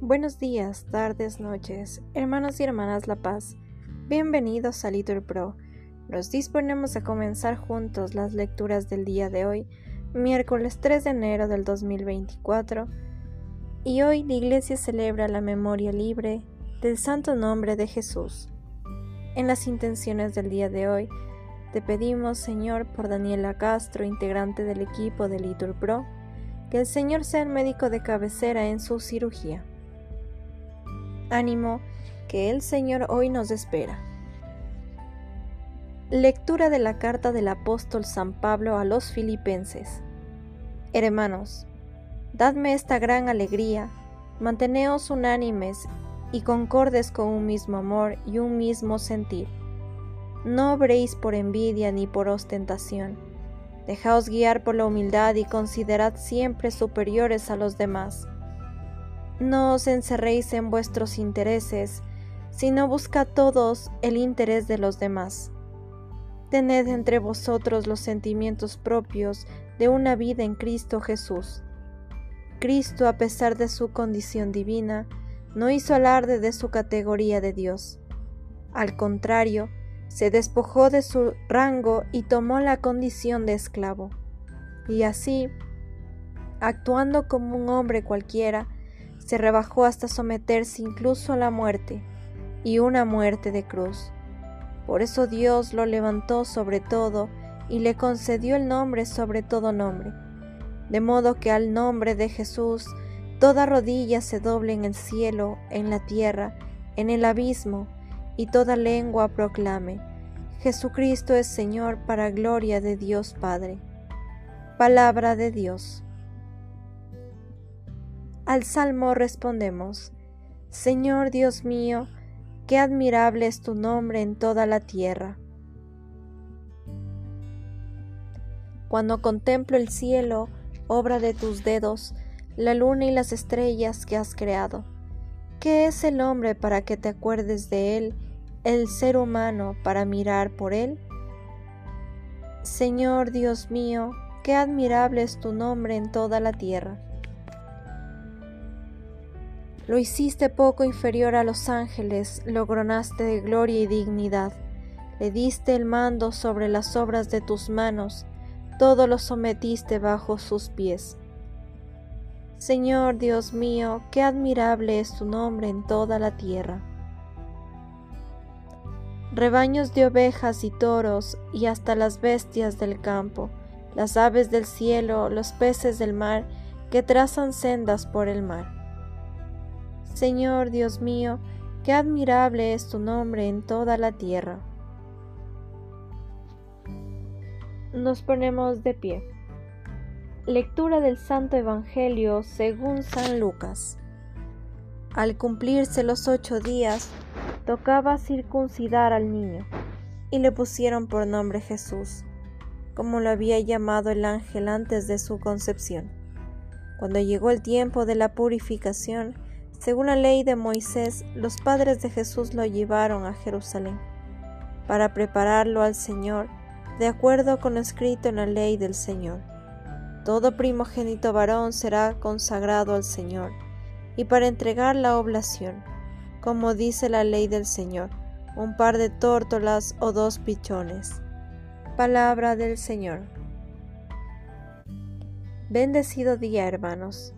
Buenos días, tardes, noches, hermanos y hermanas La Paz. Bienvenidos a Litur Pro. Nos disponemos a comenzar juntos las lecturas del día de hoy, miércoles 3 de enero del 2024. Y hoy la Iglesia celebra la memoria libre del Santo Nombre de Jesús. En las intenciones del día de hoy, te pedimos, Señor, por Daniela Castro, integrante del equipo de Litur Pro, que el Señor sea el médico de cabecera en su cirugía. Ánimo, que el Señor hoy nos espera. Lectura de la carta del apóstol San Pablo a los filipenses. Hermanos, dadme esta gran alegría, manteneos unánimes y concordes con un mismo amor y un mismo sentir. No obréis por envidia ni por ostentación. Dejaos guiar por la humildad y considerad siempre superiores a los demás no os encerréis en vuestros intereses, sino buscad todos el interés de los demás. Tened entre vosotros los sentimientos propios de una vida en Cristo Jesús. Cristo, a pesar de su condición divina, no hizo alarde de su categoría de Dios. Al contrario, se despojó de su rango y tomó la condición de esclavo. Y así, actuando como un hombre cualquiera, se rebajó hasta someterse incluso a la muerte, y una muerte de cruz. Por eso Dios lo levantó sobre todo y le concedió el nombre sobre todo nombre, de modo que al nombre de Jesús toda rodilla se doble en el cielo, en la tierra, en el abismo, y toda lengua proclame, Jesucristo es Señor para gloria de Dios Padre. Palabra de Dios. Al salmo respondemos, Señor Dios mío, qué admirable es tu nombre en toda la tierra. Cuando contemplo el cielo, obra de tus dedos, la luna y las estrellas que has creado, ¿qué es el hombre para que te acuerdes de él, el ser humano para mirar por él? Señor Dios mío, qué admirable es tu nombre en toda la tierra. Lo hiciste poco inferior a los ángeles, lo de gloria y dignidad. Le diste el mando sobre las obras de tus manos, todo lo sometiste bajo sus pies. Señor Dios mío, qué admirable es tu nombre en toda la tierra. Rebaños de ovejas y toros, y hasta las bestias del campo, las aves del cielo, los peces del mar, que trazan sendas por el mar. Señor Dios mío, qué admirable es tu nombre en toda la tierra. Nos ponemos de pie. Lectura del Santo Evangelio según San Lucas. Al cumplirse los ocho días, tocaba circuncidar al niño, y le pusieron por nombre Jesús, como lo había llamado el ángel antes de su concepción. Cuando llegó el tiempo de la purificación, según la ley de Moisés, los padres de Jesús lo llevaron a Jerusalén para prepararlo al Señor, de acuerdo con lo escrito en la ley del Señor. Todo primogénito varón será consagrado al Señor, y para entregar la oblación, como dice la ley del Señor, un par de tórtolas o dos pichones. Palabra del Señor. Bendecido día, hermanos.